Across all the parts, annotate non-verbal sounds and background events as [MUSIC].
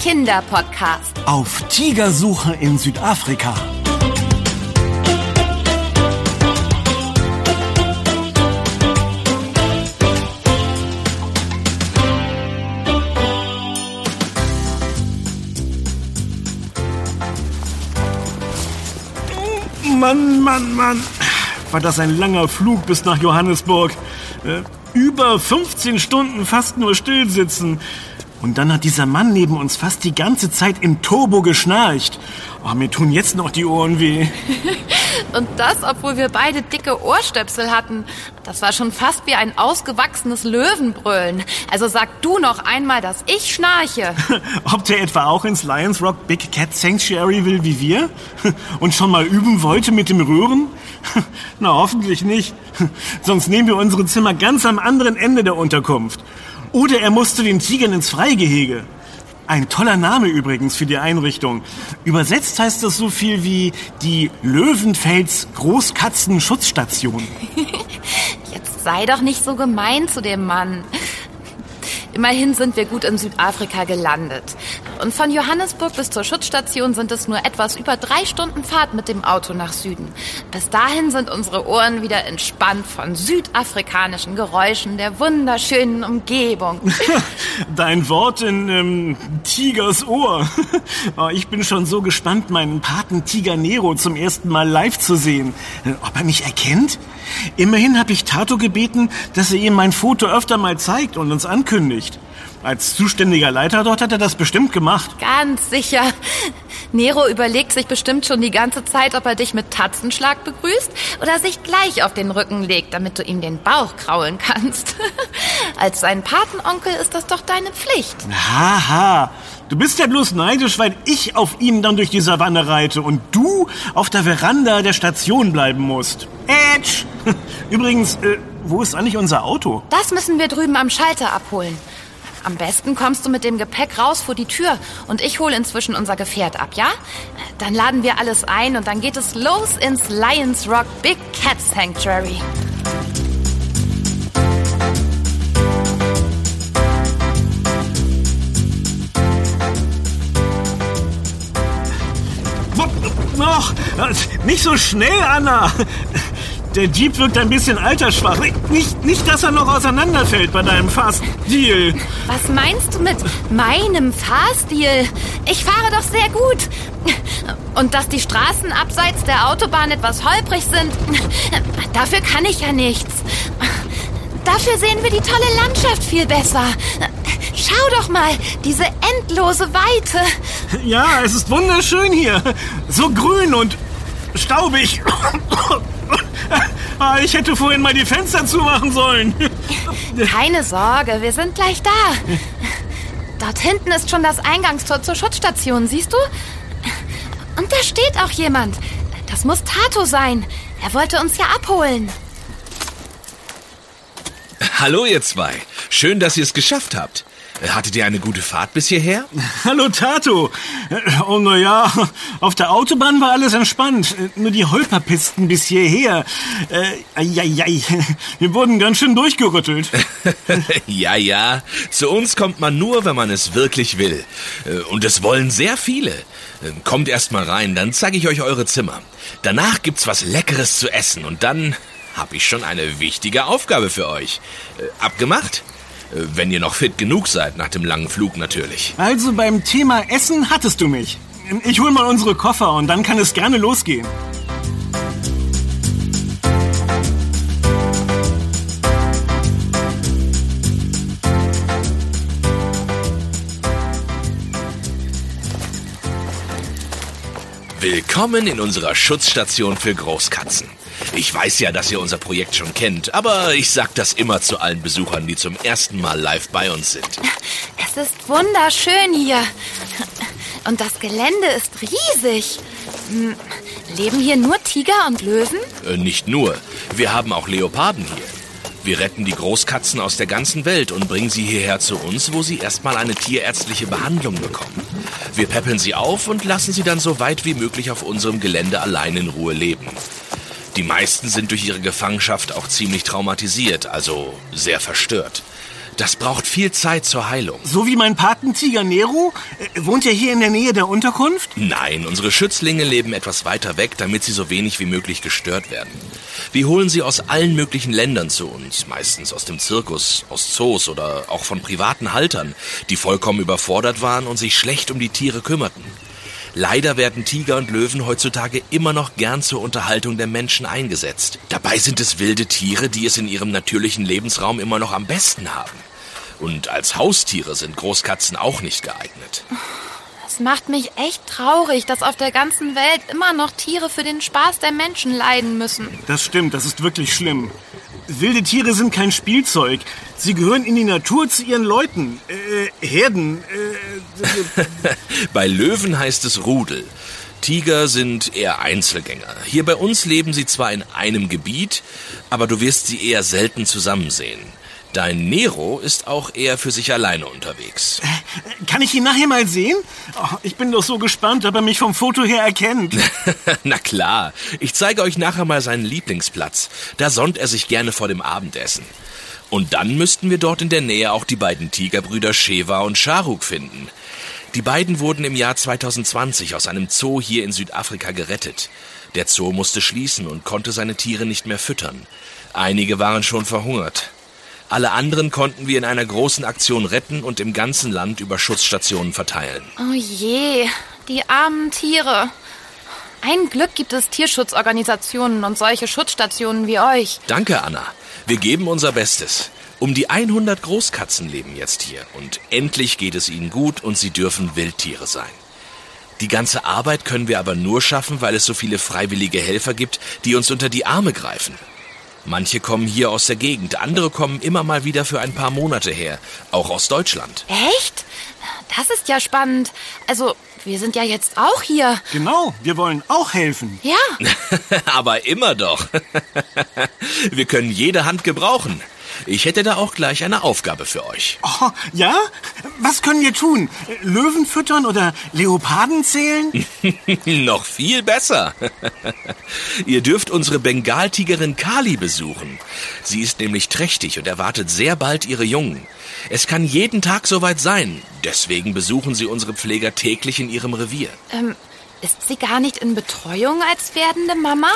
Kinderpodcast. Auf Tigersuche in Südafrika. Mann, Mann, Mann. War das ein langer Flug bis nach Johannesburg. Äh, über 15 Stunden fast nur stillsitzen. Und dann hat dieser Mann neben uns fast die ganze Zeit im Turbo geschnarcht. Oh, mir tun jetzt noch die Ohren weh. [LAUGHS] Und das, obwohl wir beide dicke Ohrstöpsel hatten. Das war schon fast wie ein ausgewachsenes Löwenbrüllen. Also sag du noch einmal, dass ich schnarche. [LAUGHS] Ob der etwa auch ins Lions Rock Big Cat Sanctuary will wie wir? [LAUGHS] Und schon mal üben wollte mit dem Röhren? Na, hoffentlich nicht. Sonst nehmen wir unsere Zimmer ganz am anderen Ende der Unterkunft. Oder er musste den Tigern ins Freigehege. Ein toller Name übrigens für die Einrichtung. Übersetzt heißt das so viel wie die Löwenfels Großkatzenschutzstation. [LAUGHS] Jetzt sei doch nicht so gemein zu dem Mann. Immerhin sind wir gut in Südafrika gelandet. Und von Johannesburg bis zur Schutzstation sind es nur etwas über drei Stunden Fahrt mit dem Auto nach Süden. Bis dahin sind unsere Ohren wieder entspannt von südafrikanischen Geräuschen der wunderschönen Umgebung. [LAUGHS] Dein Wort in ähm, Tigers Ohr. Oh, [LAUGHS] ich bin schon so gespannt, meinen Paten Tiger Nero zum ersten Mal live zu sehen. Ob er mich erkennt? Immerhin habe ich Tato gebeten, dass er ihm mein Foto öfter mal zeigt und uns ankündigt. Als zuständiger Leiter dort hat er das bestimmt gemacht. Ganz sicher. Nero überlegt sich bestimmt schon die ganze Zeit, ob er dich mit Tatzenschlag begrüßt oder sich gleich auf den Rücken legt, damit du ihm den Bauch kraulen kannst. [LAUGHS] Als sein Patenonkel ist das doch deine Pflicht. Haha. Du bist ja bloß neidisch, weil ich auf ihn dann durch die Savanne reite und du auf der Veranda der Station bleiben musst. Edge! [LAUGHS] Übrigens, äh, wo ist eigentlich unser Auto? Das müssen wir drüben am Schalter abholen. Am besten kommst du mit dem Gepäck raus vor die Tür und ich hole inzwischen unser Gefährt ab, ja? Dann laden wir alles ein und dann geht es los ins Lions Rock Big Cat Sanctuary. Noch! Nicht so schnell, Anna! Der Jeep wirkt ein bisschen altersschwach. Nicht, nicht, dass er noch auseinanderfällt bei deinem Fahrstil. Was meinst du mit meinem Fahrstil? Ich fahre doch sehr gut. Und dass die Straßen abseits der Autobahn etwas holprig sind, dafür kann ich ja nichts. Dafür sehen wir die tolle Landschaft viel besser. Schau doch mal, diese endlose Weite. [LAUGHS] Ja, es ist wunderschön hier. So grün und staubig. [COUGHS] Ah, ich hätte vorhin mal die Fenster zumachen sollen. [LAUGHS] Keine Sorge, wir sind gleich da. Dort hinten ist schon das Eingangstor zur Schutzstation, siehst du? Und da steht auch jemand. Das muss Tato sein. Er wollte uns ja abholen. Hallo ihr zwei. Schön, dass ihr es geschafft habt. Hattet ihr eine gute Fahrt bis hierher? [LAUGHS] Hallo Tato. Oh na ja, auf der Autobahn war alles entspannt. Nur die Holperpisten bis hierher. Äh, ja, ja, [LAUGHS] wir wurden ganz schön durchgerüttelt. [LAUGHS] ja, ja. Zu uns kommt man nur, wenn man es wirklich will. Und es wollen sehr viele. Kommt erst mal rein, dann zeige ich euch eure Zimmer. Danach gibt's was Leckeres zu essen und dann habe ich schon eine wichtige Aufgabe für euch. Abgemacht? Wenn ihr noch fit genug seid, nach dem langen Flug natürlich. Also beim Thema Essen hattest du mich. Ich hol mal unsere Koffer und dann kann es gerne losgehen. Willkommen in unserer Schutzstation für Großkatzen. Ich weiß ja, dass ihr unser Projekt schon kennt, aber ich sag das immer zu allen Besuchern, die zum ersten Mal live bei uns sind. Es ist wunderschön hier. Und das Gelände ist riesig. Hm, leben hier nur Tiger und Löwen? Äh, nicht nur. Wir haben auch Leoparden hier. Wir retten die Großkatzen aus der ganzen Welt und bringen sie hierher zu uns, wo sie erstmal eine tierärztliche Behandlung bekommen. Wir peppeln sie auf und lassen sie dann so weit wie möglich auf unserem Gelände allein in Ruhe leben. Die meisten sind durch ihre Gefangenschaft auch ziemlich traumatisiert, also sehr verstört. Das braucht viel Zeit zur Heilung. So wie mein Patentiger Nero? Äh, wohnt er hier in der Nähe der Unterkunft? Nein, unsere Schützlinge leben etwas weiter weg, damit sie so wenig wie möglich gestört werden. Wir holen sie aus allen möglichen Ländern zu uns, meistens aus dem Zirkus, aus Zoos oder auch von privaten Haltern, die vollkommen überfordert waren und sich schlecht um die Tiere kümmerten. Leider werden Tiger und Löwen heutzutage immer noch gern zur Unterhaltung der Menschen eingesetzt. Dabei sind es wilde Tiere, die es in ihrem natürlichen Lebensraum immer noch am besten haben. Und als Haustiere sind Großkatzen auch nicht geeignet. Es macht mich echt traurig, dass auf der ganzen Welt immer noch Tiere für den Spaß der Menschen leiden müssen. Das stimmt, das ist wirklich schlimm. Wilde Tiere sind kein Spielzeug. Sie gehören in die Natur zu ihren Leuten. Äh, Herden. Äh, [LAUGHS] bei Löwen heißt es Rudel. Tiger sind eher Einzelgänger. Hier bei uns leben sie zwar in einem Gebiet, aber du wirst sie eher selten zusammen sehen. Dein Nero ist auch eher für sich alleine unterwegs. Äh, kann ich ihn nachher mal sehen? Oh, ich bin doch so gespannt, ob er mich vom Foto her erkennt. [LAUGHS] Na klar, ich zeige euch nachher mal seinen Lieblingsplatz. Da sonnt er sich gerne vor dem Abendessen. Und dann müssten wir dort in der Nähe auch die beiden Tigerbrüder Sheva und Sharuk finden. Die beiden wurden im Jahr 2020 aus einem Zoo hier in Südafrika gerettet. Der Zoo musste schließen und konnte seine Tiere nicht mehr füttern. Einige waren schon verhungert. Alle anderen konnten wir in einer großen Aktion retten und im ganzen Land über Schutzstationen verteilen. Oh je, die armen Tiere. Ein Glück gibt es Tierschutzorganisationen und solche Schutzstationen wie euch. Danke, Anna. Wir geben unser Bestes. Um die 100 Großkatzen leben jetzt hier und endlich geht es ihnen gut und sie dürfen Wildtiere sein. Die ganze Arbeit können wir aber nur schaffen, weil es so viele freiwillige Helfer gibt, die uns unter die Arme greifen. Manche kommen hier aus der Gegend, andere kommen immer mal wieder für ein paar Monate her, auch aus Deutschland. Echt? Das ist ja spannend. Also, wir sind ja jetzt auch hier. Genau, wir wollen auch helfen. Ja. [LAUGHS] Aber immer doch. [LAUGHS] wir können jede Hand gebrauchen. Ich hätte da auch gleich eine Aufgabe für euch. Oh, ja? Was können wir tun? Löwen füttern oder Leoparden zählen? [LAUGHS] Noch viel besser. [LAUGHS] Ihr dürft unsere Bengaltigerin Kali besuchen. Sie ist nämlich trächtig und erwartet sehr bald ihre Jungen. Es kann jeden Tag soweit sein. Deswegen besuchen sie unsere Pfleger täglich in ihrem Revier. Ähm, ist sie gar nicht in Betreuung als werdende Mama?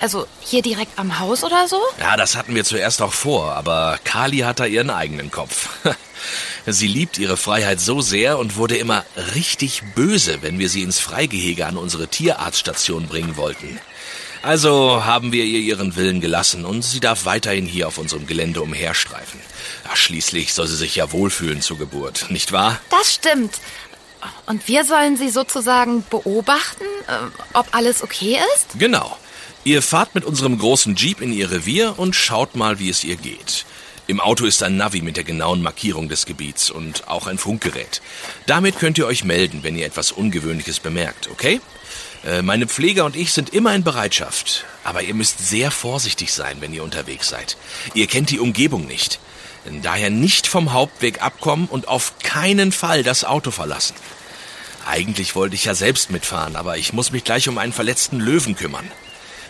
Also hier direkt am Haus oder so? Ja, das hatten wir zuerst auch vor, aber Kali hat da ihren eigenen Kopf. [LAUGHS] Sie liebt ihre Freiheit so sehr und wurde immer richtig böse, wenn wir sie ins Freigehege an unsere Tierarztstation bringen wollten. Also haben wir ihr ihren Willen gelassen und sie darf weiterhin hier auf unserem Gelände umherstreifen. Ach, schließlich soll sie sich ja wohlfühlen zur Geburt, nicht wahr? Das stimmt. Und wir sollen sie sozusagen beobachten, äh, ob alles okay ist? Genau. Ihr fahrt mit unserem großen Jeep in ihr Revier und schaut mal, wie es ihr geht. Im Auto ist ein Navi mit der genauen Markierung des Gebiets und auch ein Funkgerät. Damit könnt ihr euch melden, wenn ihr etwas Ungewöhnliches bemerkt, okay? Äh, meine Pfleger und ich sind immer in Bereitschaft. Aber ihr müsst sehr vorsichtig sein, wenn ihr unterwegs seid. Ihr kennt die Umgebung nicht. Daher nicht vom Hauptweg abkommen und auf keinen Fall das Auto verlassen. Eigentlich wollte ich ja selbst mitfahren, aber ich muss mich gleich um einen verletzten Löwen kümmern.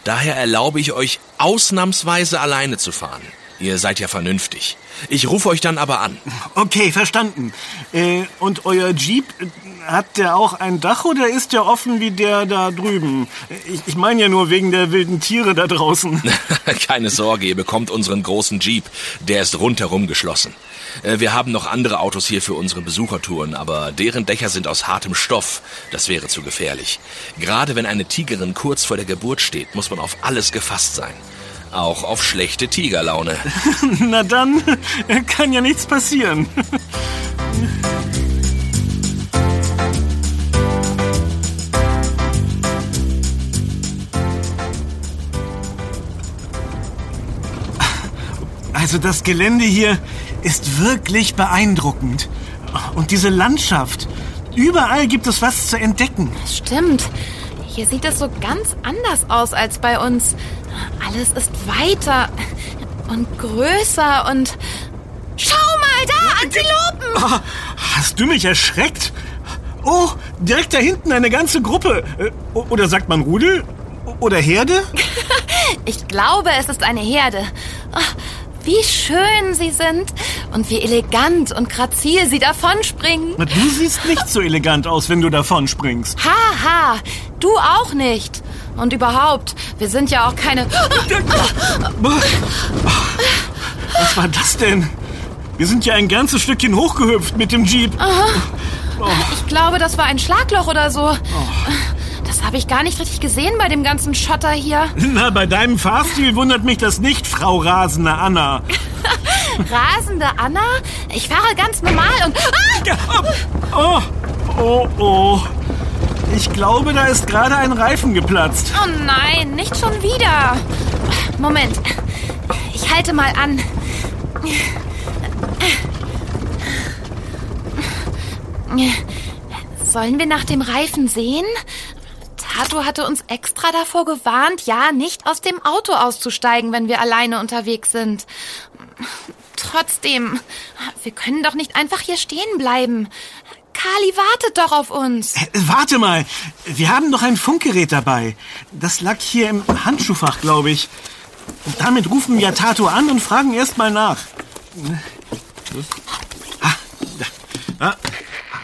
Daher erlaube ich euch ausnahmsweise alleine zu fahren. Ihr seid ja vernünftig. Ich rufe euch dann aber an. Okay, verstanden. Äh, und euer Jeep, hat der auch ein Dach oder ist der offen wie der da drüben? Ich, ich meine ja nur wegen der wilden Tiere da draußen. [LAUGHS] [LAUGHS] Keine Sorge, ihr bekommt unseren großen Jeep. Der ist rundherum geschlossen. Äh, wir haben noch andere Autos hier für unsere Besuchertouren, aber deren Dächer sind aus hartem Stoff. Das wäre zu gefährlich. Gerade wenn eine Tigerin kurz vor der Geburt steht, muss man auf alles gefasst sein. Auch auf schlechte Tigerlaune. [LAUGHS] Na dann, kann ja nichts passieren. Also das Gelände hier ist wirklich beeindruckend. Und diese Landschaft. Überall gibt es was zu entdecken. Stimmt. Hier sieht es so ganz anders aus als bei uns. Alles ist weiter und größer und... Schau mal da, Antilopen! Oh, hast du mich erschreckt? Oh, direkt da hinten eine ganze Gruppe. Äh, oder sagt man Rudel? Oder Herde? [LAUGHS] ich glaube, es ist eine Herde. Oh, wie schön sie sind Und wie elegant und grazil sie davonspringen. Du siehst nicht so elegant aus, wenn du davonspringst. Haha, du auch nicht. Und überhaupt, wir sind ja auch keine... Was war das denn? Wir sind ja ein ganzes Stückchen hochgehüpft mit dem Jeep. Ich glaube, das war ein Schlagloch oder so. Das habe ich gar nicht richtig gesehen bei dem ganzen Schotter hier. [LAUGHS] Na, bei deinem Fahrstil wundert mich das nicht, Frau Rasende Anna. [LAUGHS] Rasende Anna? Ich fahre ganz normal und... Ah! Oh, oh, oh. Ich glaube, da ist gerade ein Reifen geplatzt. Oh nein, nicht schon wieder. Moment, ich halte mal an. Sollen wir nach dem Reifen sehen? Tato hatte uns extra davor gewarnt, ja, nicht aus dem Auto auszusteigen, wenn wir alleine unterwegs sind. Trotzdem, wir können doch nicht einfach hier stehen bleiben. Kali wartet doch auf uns. Äh, Warte mal, wir haben doch ein Funkgerät dabei. Das lag hier im Handschuhfach, glaube ich. Und damit rufen wir Tato an und fragen erst mal nach. Ah. Ah.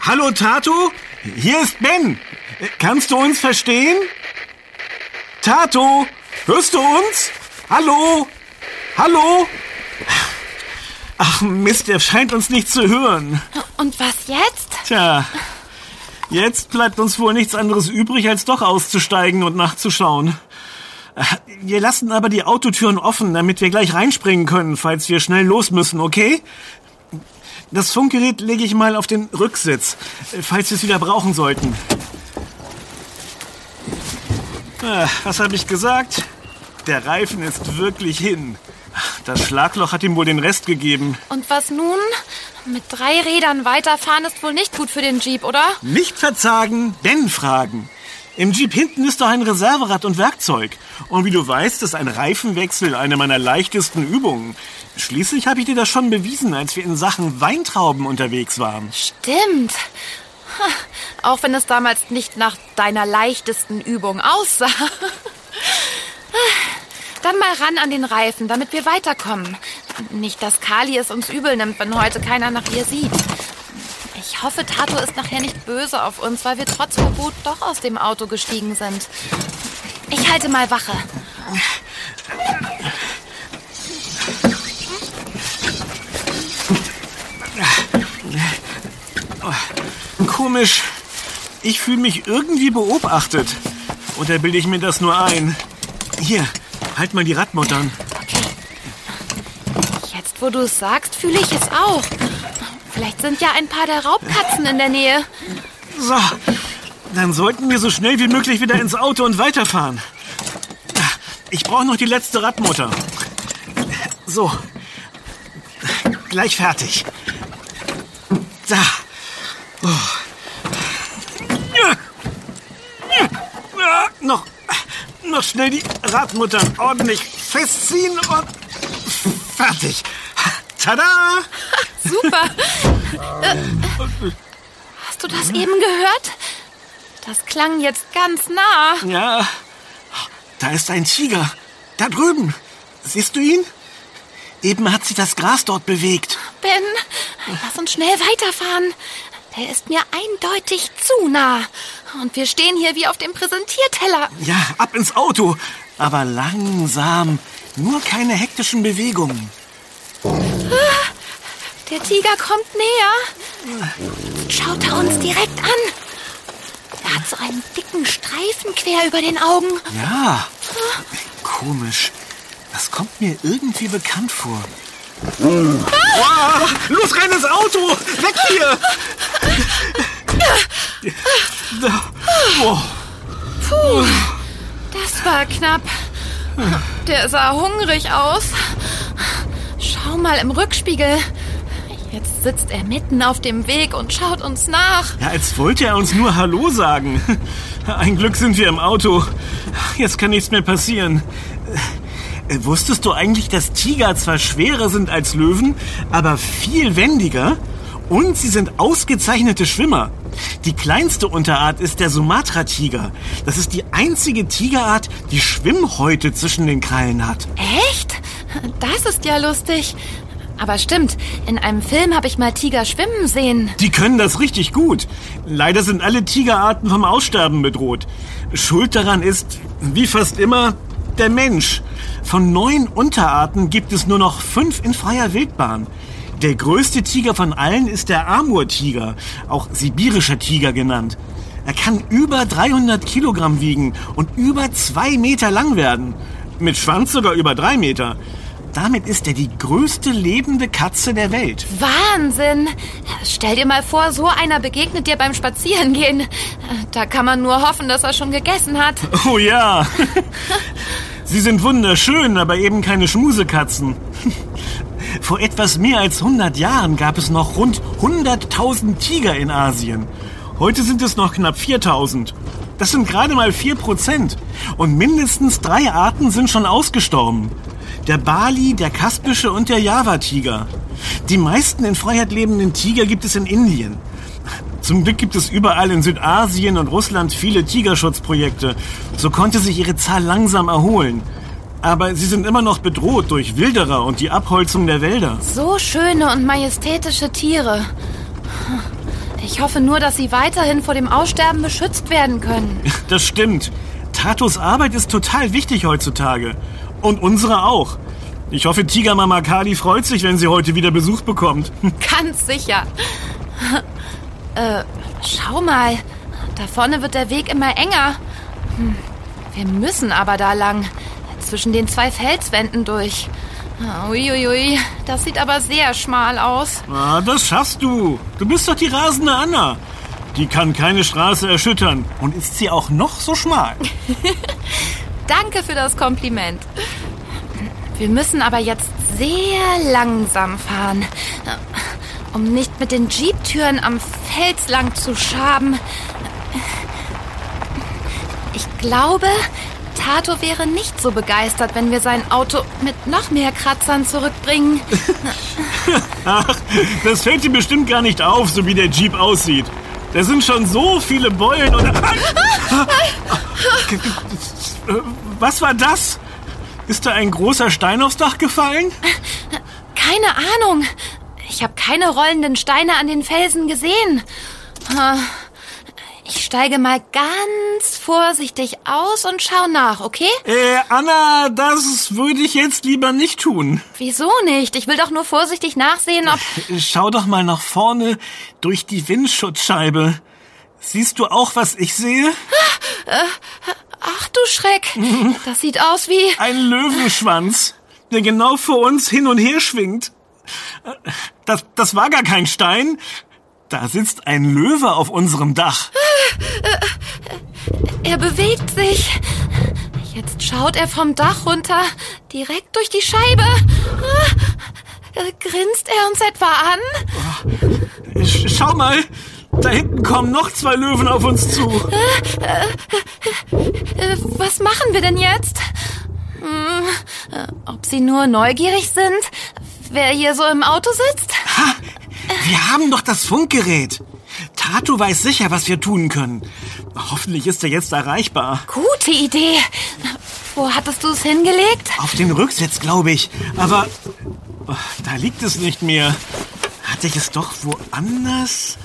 Hallo Tato, hier ist Ben. Kannst du uns verstehen? Tato, hörst du uns? Hallo? Hallo? Ach Mist, er scheint uns nicht zu hören. Und was jetzt? Tja, jetzt bleibt uns wohl nichts anderes übrig, als doch auszusteigen und nachzuschauen. Wir lassen aber die Autotüren offen, damit wir gleich reinspringen können, falls wir schnell los müssen, okay? Das Funkgerät lege ich mal auf den Rücksitz, falls wir es wieder brauchen sollten. Was habe ich gesagt? Der Reifen ist wirklich hin. Das Schlagloch hat ihm wohl den Rest gegeben. Und was nun? Mit drei Rädern weiterfahren ist wohl nicht gut für den Jeep, oder? Nicht verzagen, denn fragen. Im Jeep hinten ist doch ein Reserverad und Werkzeug. Und wie du weißt, ist ein Reifenwechsel eine meiner leichtesten Übungen. Schließlich habe ich dir das schon bewiesen, als wir in Sachen Weintrauben unterwegs waren. Stimmt. [LAUGHS] Auch wenn es damals nicht nach deiner leichtesten Übung aussah. [LAUGHS] Dann mal ran an den Reifen, damit wir weiterkommen. Nicht, dass Kali es uns übel nimmt, wenn heute keiner nach ihr sieht. Ich hoffe, Tato ist nachher nicht böse auf uns, weil wir trotz Verbot doch aus dem Auto gestiegen sind. Ich halte mal Wache. Komisch. Ich fühle mich irgendwie beobachtet. Oder bilde ich mir das nur ein? Hier, halt mal die Radmuttern. Jetzt, wo du es sagst, fühle ich es auch. Vielleicht sind ja ein paar der Raubkatzen in der Nähe. So, dann sollten wir so schnell wie möglich wieder ins Auto und weiterfahren. Ich brauche noch die letzte Radmutter. So, gleich fertig. Da. Oh. Ja. Ja. Noch, noch schnell die Radmuttern ordentlich festziehen und fertig. Tada! [LAUGHS] Super. Hast du das eben gehört? Das klang jetzt ganz nah. Ja, da ist ein Tiger. Da drüben. Siehst du ihn? Eben hat sich das Gras dort bewegt. Ben, lass uns schnell weiterfahren. Der ist mir eindeutig zu nah. Und wir stehen hier wie auf dem Präsentierteller. Ja, ab ins Auto. Aber langsam. Nur keine hektischen Bewegungen. Der Tiger kommt näher. Schaut er uns direkt an. Er hat so einen dicken Streifen quer über den Augen. Ja, komisch. Das kommt mir irgendwie bekannt vor. Ah, los, rein ins Auto! Weg hier! Puh, das war knapp. Der sah hungrig aus. Schau mal im Rückspiegel. Jetzt sitzt er mitten auf dem Weg und schaut uns nach. ja, als wollte er uns nur Hallo sagen. Ein Glück sind wir im Auto. Jetzt kann nichts mehr passieren. Äh, Wusstest du eigentlich, dass Tiger zwar schwerer sind als Löwen, aber viel wendiger? Und sie sind ausgezeichnete Schwimmer. Die kleinste Unterart ist der Sumatra-Tiger. Das ist die einzige Tigerart, die Schwimmhäute zwischen den Krallen hat. Echt? Das ist ja lustig. Aber stimmt, in einem Film habe ich mal Tiger schwimmen sehen. Die können das richtig gut. Leider sind alle Tigerarten vom Aussterben bedroht. Schuld daran ist, wie fast immer, der Mensch. Von neun Unterarten gibt es nur noch fünf in freier Wildbahn. Der größte Tiger von allen ist der Amurtiger, auch sibirischer Tiger genannt. Er kann über 300 Kilogramm wiegen und über zwei Meter lang werden. Mit Schwanz sogar über drei Meter. Damit ist er die größte lebende Katze der Welt. Wahnsinn! Stell dir mal vor, so einer begegnet dir beim Spazierengehen. Da kann man nur hoffen, dass er schon gegessen hat. [LAUGHS] Oh ja. [LAUGHS] Sie sind wunderschön, aber eben keine Schmusekatzen. Vor etwas mehr als 100 Jahren gab es noch rund 100.000 Tiger in Asien. Heute sind es noch knapp 4.000. Das sind gerade mal 4 Prozent. Und mindestens drei Arten sind schon ausgestorben. Der Bali, der Kaspische und der Java-Tiger. Die meisten in Freiheit lebenden Tiger gibt es in Indien. Zum Glück gibt es überall in Südasien und Russland viele Tigerschutzprojekte. So konnte sich ihre Zahl langsam erholen. Aber sie sind immer noch bedroht durch Wilderer und die Abholzung der Wälder. So schöne und majestätische Tiere. Ich hoffe nur, dass sie weiterhin vor dem Aussterben beschützt werden können. [LAUGHS] Das stimmt. Tatos Arbeit ist total wichtig heutzutage. Und unsere auch. Ich hoffe, Tigermama Kali freut sich, wenn sie heute wieder Besuch bekommt. [LAUGHS] Ganz sicher. Äh, schau mal. Da vorne wird der Weg immer enger. Hm, wir müssen aber da lang. Zwischen den zwei Felswänden durch. Uiuiui, das sieht aber sehr schmal aus. Ah, das schaffst du. Du bist doch die rasende Anna. Die kann keine Straße erschüttern. Und ist sie auch noch so schmal? [LAUGHS] Danke für das Kompliment. Wir müssen aber jetzt sehr langsam fahren, um nicht mit den Jeep-Türen am Fels lang zu schaben. Ich glaube, Tato wäre nicht so begeistert, wenn wir sein Auto mit noch mehr Kratzern zurückbringen. [LAUGHS] Ach, das fällt dir bestimmt gar nicht auf, so wie der Jeep aussieht. Da sind schon so viele Beulen und... [LAUGHS] Was war das? Ist da ein großer Stein aufs Dach gefallen? Keine Ahnung. Ich habe keine rollenden Steine an den Felsen gesehen. Steige mal ganz vorsichtig aus und schau nach, okay? Äh, Anna, das würde ich jetzt lieber nicht tun. Wieso nicht? Ich will doch nur vorsichtig nachsehen, ob... Schau doch mal nach vorne durch die Windschutzscheibe. Siehst du auch, was ich sehe? Ach du Schreck. [LAUGHS] Das sieht aus wie... Ein Löwenschwanz, der genau vor uns hin und her schwingt. Das, das war gar kein Stein. Da sitzt ein Löwe auf unserem Dach. Er bewegt sich. Jetzt schaut er vom Dach runter, direkt durch die Scheibe. Grinst er uns etwa an? Schau mal, da hinten kommen noch zwei Löwen auf uns zu. Was machen wir denn jetzt? Ob sie nur neugierig sind, wer hier so im Auto sitzt? Ha, wir haben doch das Funkgerät. Tatu weiß sicher, was wir tun können. Hoffentlich ist er jetzt erreichbar. Gute Idee. Wo hattest du es hingelegt? Auf den Rücksitz, glaube ich. Aber oh, da liegt es nicht mehr. Hatte ich es doch woanders?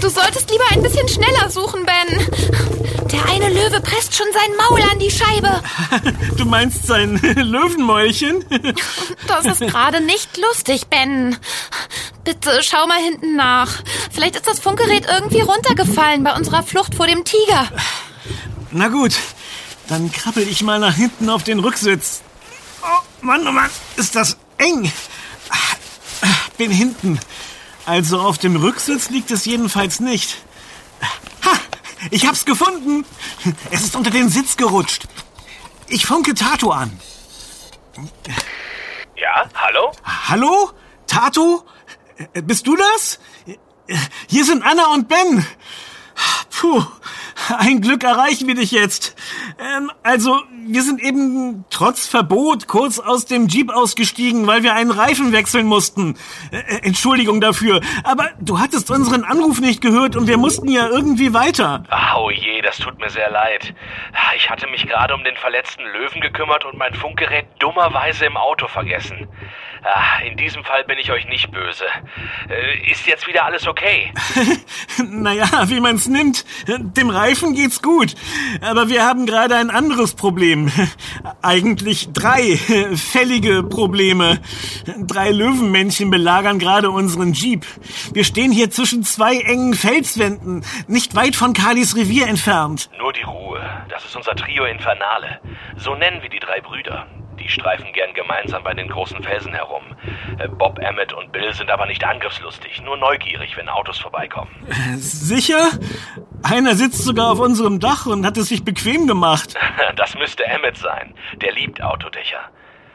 Du solltest lieber ein bisschen schneller suchen, Ben. Der eine Löwe presst schon sein Maul an die Scheibe. [LAUGHS] Du meinst sein Löwenmäulchen? Das ist gerade nicht lustig, Ben. Bitte schau mal hinten nach. Vielleicht ist das Funkgerät irgendwie runtergefallen bei unserer Flucht vor dem Tiger. Na gut, dann krabbel ich mal nach hinten auf den Rücksitz. Oh Mann, oh Mann, ist das eng. Bin hinten. Also auf dem Rücksitz liegt es jedenfalls nicht. Ha! Ich hab's gefunden! Es ist unter den Sitz gerutscht. Ich funke Tato an. Ja, hallo? Hallo? Tato? Äh, Bist du das? Hier sind Anna und Ben. Puh, ein Glück erreichen wir dich jetzt. Ähm, also, wir sind eben trotz Verbot kurz aus dem Jeep ausgestiegen, weil wir einen Reifen wechseln mussten. Äh, Entschuldigung dafür, aber du hattest unseren Anruf nicht gehört und wir mussten ja irgendwie weiter. Oh je, das tut mir sehr leid. Ich hatte mich gerade um den verletzten Löwen gekümmert und mein Funkgerät dummerweise im Auto vergessen. Ah, in diesem Fall bin ich euch nicht böse. Äh, ist jetzt wieder alles okay? [LAUGHS] naja, wie man's nimmt. Dem Reifen geht's gut. Aber wir haben gerade ein anderes Problem. [LAUGHS] Eigentlich drei [LAUGHS] fällige Probleme. Drei Löwenmännchen belagern gerade unseren Jeep. Wir stehen hier zwischen zwei engen Felswänden, nicht weit von Kalis Revier entfernt. Nur die Ruhe. Das ist unser Trio Infernale. So nennen wir die drei Brüder. Die streifen gern gemeinsam bei den großen Felsen herum. Äh, Bob, Emmett und Bill sind aber nicht angriffslustig, nur neugierig, wenn Autos vorbeikommen. Sicher? Einer sitzt sogar auf unserem Dach und hat es sich bequem gemacht. [LAUGHS] Das müsste Emmett sein. Der liebt Autodächer.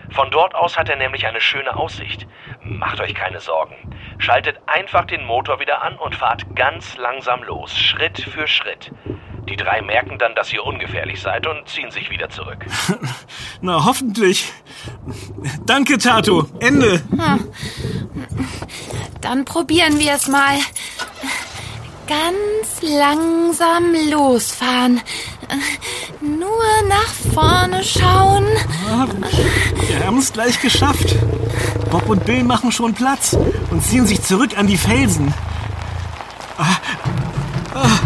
Von dort aus hat er nämlich eine schöne Aussicht. Macht euch keine Sorgen. Schaltet einfach den Motor wieder an und fahrt ganz langsam los, Schritt für Schritt. Die drei merken dann, dass ihr ungefährlich seid und ziehen sich wieder zurück. [LAUGHS] Na, hoffentlich. Danke, Tato. Ende. Dann probieren wir es mal. Ganz langsam losfahren. Nur nach vorne schauen. Wir haben es gleich geschafft. Bob und Bill machen schon Platz und ziehen sich zurück an die Felsen. Ah, ah.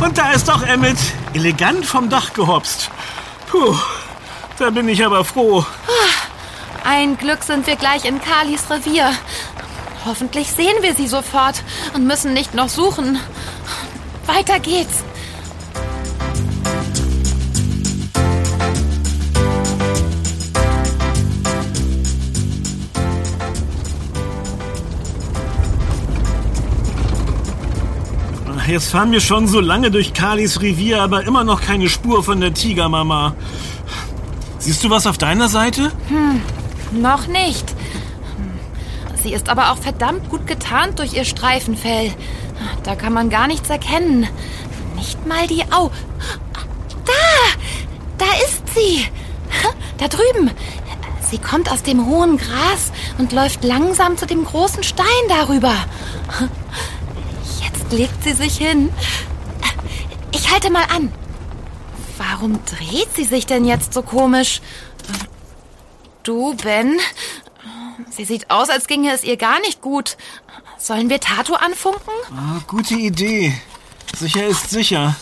Und da ist auch Emmett, elegant vom Dach gehopst. Puh, da bin ich aber froh. Ein Glück sind wir gleich in Kalis Revier. Hoffentlich sehen wir sie sofort und müssen nicht noch suchen. Weiter geht's. Jetzt fahren wir schon so lange durch Kalis Revier, aber immer noch keine Spur von der Tigermama. Siehst du was auf deiner Seite? Noch nicht. Sie ist aber auch verdammt gut getarnt durch ihr Streifenfell. Da kann man gar nichts erkennen. Nicht mal die Au. Da! Da ist sie! Da drüben. Sie kommt aus dem hohen Gras und läuft langsam zu dem großen Stein darüber. Legt sie sich hin. Ich halte mal an. Warum dreht sie sich denn jetzt so komisch? Du, Ben, sie sieht aus, als ginge es ihr gar nicht gut. Sollen wir Tato anfunken? Ah, gute Idee. Sicher ist sicher.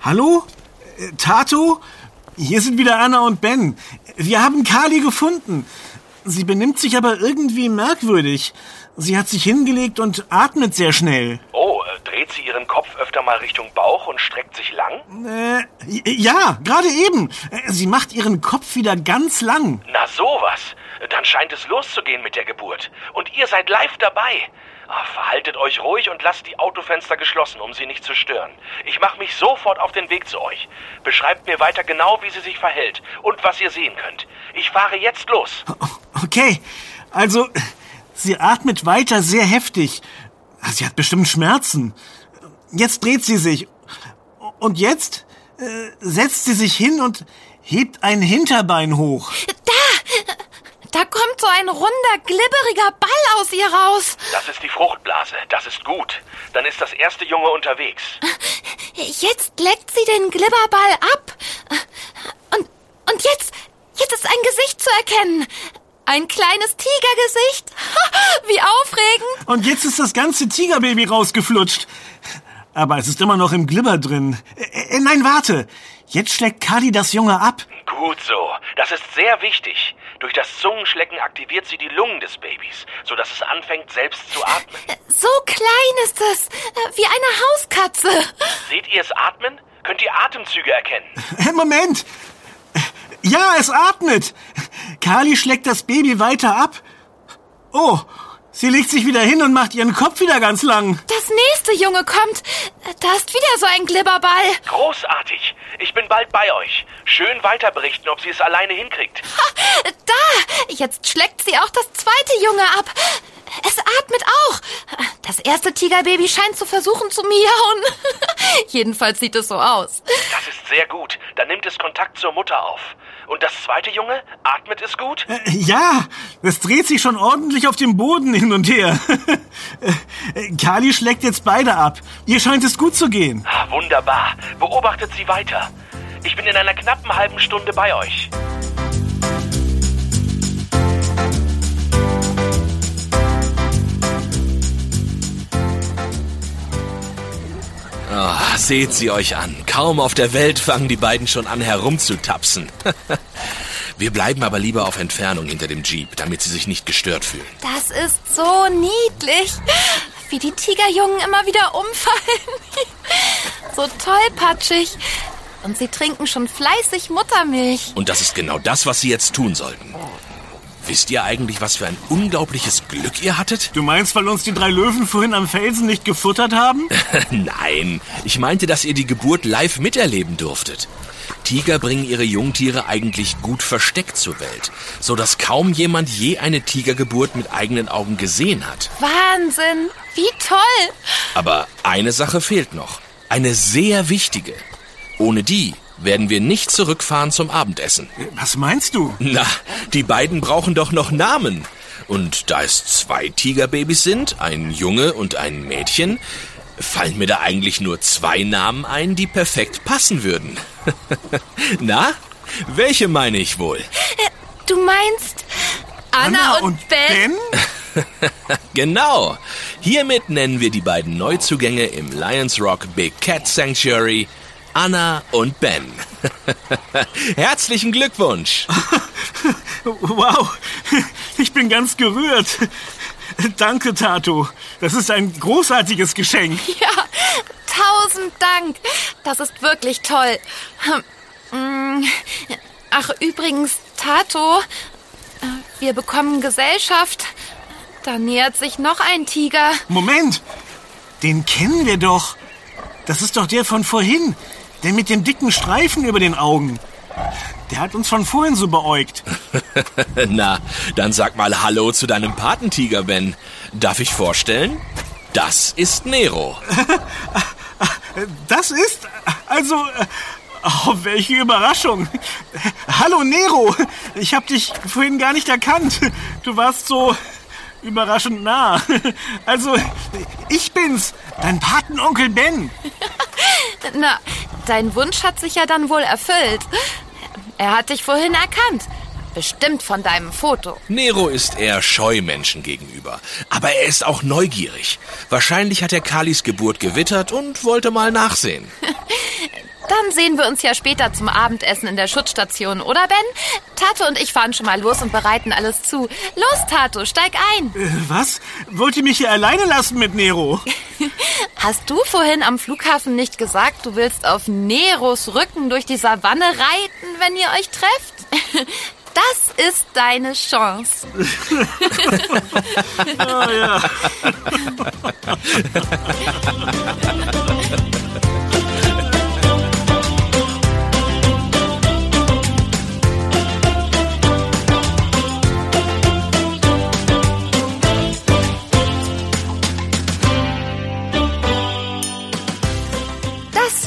Hallo? Äh, Tato? Hier sind wieder Anna und Ben. Wir haben Kali gefunden. Sie benimmt sich aber irgendwie merkwürdig. Sie hat sich hingelegt und atmet sehr schnell. Oh, äh, dreht sie ihren Kopf öfter mal Richtung Bauch und streckt sich lang? Äh, ja, gerade eben. Äh, Sie macht ihren Kopf wieder ganz lang. Na sowas. Dann scheint es loszugehen mit der Geburt. Und ihr seid live dabei. Ah, verhaltet euch ruhig und lasst die Autofenster geschlossen, um sie nicht zu stören. Ich mache mich sofort auf den Weg zu euch. Beschreibt mir weiter genau, wie sie sich verhält und was ihr sehen könnt. Ich fahre jetzt los. Okay, also sie atmet weiter sehr heftig. Sie hat bestimmt Schmerzen. Jetzt dreht sie sich. Und jetzt äh, setzt sie sich hin und hebt ein Hinterbein hoch. Da kommt so ein runder, glibberiger Ball aus ihr raus. Das ist die Fruchtblase. Das ist gut. Dann ist das erste Junge unterwegs. Jetzt leckt sie den Glibberball ab. Und, und jetzt, jetzt ist ein Gesicht zu erkennen. Ein kleines Tigergesicht. [LAUGHS] Wie aufregend. Und jetzt ist das ganze Tigerbaby rausgeflutscht. Aber es ist immer noch im Glibber drin. Äh, äh, nein, warte. Jetzt schlägt Kali das Junge ab. Gut so. Das ist sehr wichtig. Durch das Zungenschlecken aktiviert sie die Lungen des Babys, sodass es anfängt, selbst zu atmen. So klein ist es. Wie eine Hauskatze. Seht ihr es atmen? Könnt ihr Atemzüge erkennen? Äh, Moment. Ja, es atmet. Kali schlägt das Baby weiter ab. Oh, sie legt sich wieder hin und macht ihren Kopf wieder ganz lang. Das nächste Junge kommt. Da ist wieder so ein Glibberball. Großartig. Ich bin bald bei euch. Schön weiter berichten, ob sie es alleine hinkriegt. Da! Jetzt schlägt sie auch das zweite Junge ab. Es atmet auch. Das erste Tigerbaby scheint zu versuchen zu miauen. [LAUGHS] Jedenfalls sieht es so aus. Das ist sehr gut. Dann nimmt es Kontakt zur Mutter auf. Und das zweite Junge? Atmet es gut? Äh, Ja, es dreht sich schon ordentlich auf dem Boden hin und her. [LAUGHS] Äh, Kali schlägt jetzt beide ab. Ihr scheint es gut zu gehen. Ah, wunderbar. Beobachtet sie weiter. Ich bin in einer knappen halben Stunde bei euch. Seht sie euch an. Kaum auf der Welt fangen die beiden schon an herumzutapsen. [LAUGHS] Wir bleiben aber lieber auf Entfernung hinter dem Jeep, damit sie sich nicht gestört fühlen. Das ist so niedlich, wie die Tigerjungen immer wieder umfallen. [LAUGHS] so tollpatschig. Und sie trinken schon fleißig Muttermilch. Und das ist genau das, was sie jetzt tun sollten. Wisst ihr eigentlich, was für ein unglaubliches Glück ihr hattet? Du meinst, weil uns die drei Löwen vorhin am Felsen nicht gefuttert haben? [LAUGHS] Nein, ich meinte, dass ihr die Geburt live miterleben durftet. Tiger bringen ihre Jungtiere eigentlich gut versteckt zur Welt, so dass kaum jemand je eine Tigergeburt mit eigenen Augen gesehen hat. Wahnsinn, wie toll. Aber eine Sache fehlt noch. Eine sehr wichtige. Ohne die werden wir nicht zurückfahren zum Abendessen. Was meinst du? Na, die beiden brauchen doch noch Namen. Und da es zwei Tigerbabys sind, ein Junge und ein Mädchen, fallen mir da eigentlich nur zwei Namen ein, die perfekt passen würden. [LAUGHS] Na, welche meine ich wohl? Du meinst Anna, und, Ben? [LAUGHS] Genau. Hiermit nennen wir die beiden Neuzugänge im Lions Rock Big Cat Sanctuary Anna und Ben. [LAUGHS] Herzlichen Glückwunsch. [LAUGHS] Wow, ich bin ganz gerührt. Danke, Tato. Das ist ein großartiges Geschenk. [LAUGHS] Ja, tausend Dank. Das ist wirklich toll. Hm, Ach, übrigens, Tato, wir bekommen Gesellschaft. Da nähert sich noch ein Tiger. Moment, den kennen wir doch. Das ist doch der von vorhin. Der mit dem dicken Streifen über den Augen. Der hat uns von vorhin so beäugt. [LAUGHS] Na, dann sag mal Hallo zu deinem Patentiger, Ben. Darf ich vorstellen? Das ist Nero. [LAUGHS] Das ist also. Oh, welche Überraschung. Hallo Nero. Ich hab dich vorhin gar nicht erkannt. Du warst so überraschend nah. [LAUGHS] Also, ich bin's, dein Patenonkel Ben. [LAUGHS] Na, dein Wunsch hat sich ja dann wohl erfüllt. Er hat dich vorhin erkannt. Bestimmt von deinem Foto. Nero ist eher scheu Menschen gegenüber. Aber er ist auch neugierig. Wahrscheinlich hat er Kalis Geburt gewittert und wollte mal nachsehen. [LAUGHS] Dann sehen wir uns ja später zum Abendessen in der Schutzstation, oder Ben? Tato und ich fahren schon mal los und bereiten alles zu. Los, Tato, steig ein. Äh, was? Wollt ihr mich hier alleine lassen mit Nero? [LAUGHS] Hast du vorhin am Flughafen nicht gesagt, du willst auf Neros Rücken durch die Savanne reiten, wenn ihr euch trefft? [LAUGHS] Das ist deine Chance. Oh [LAUGHS] ja.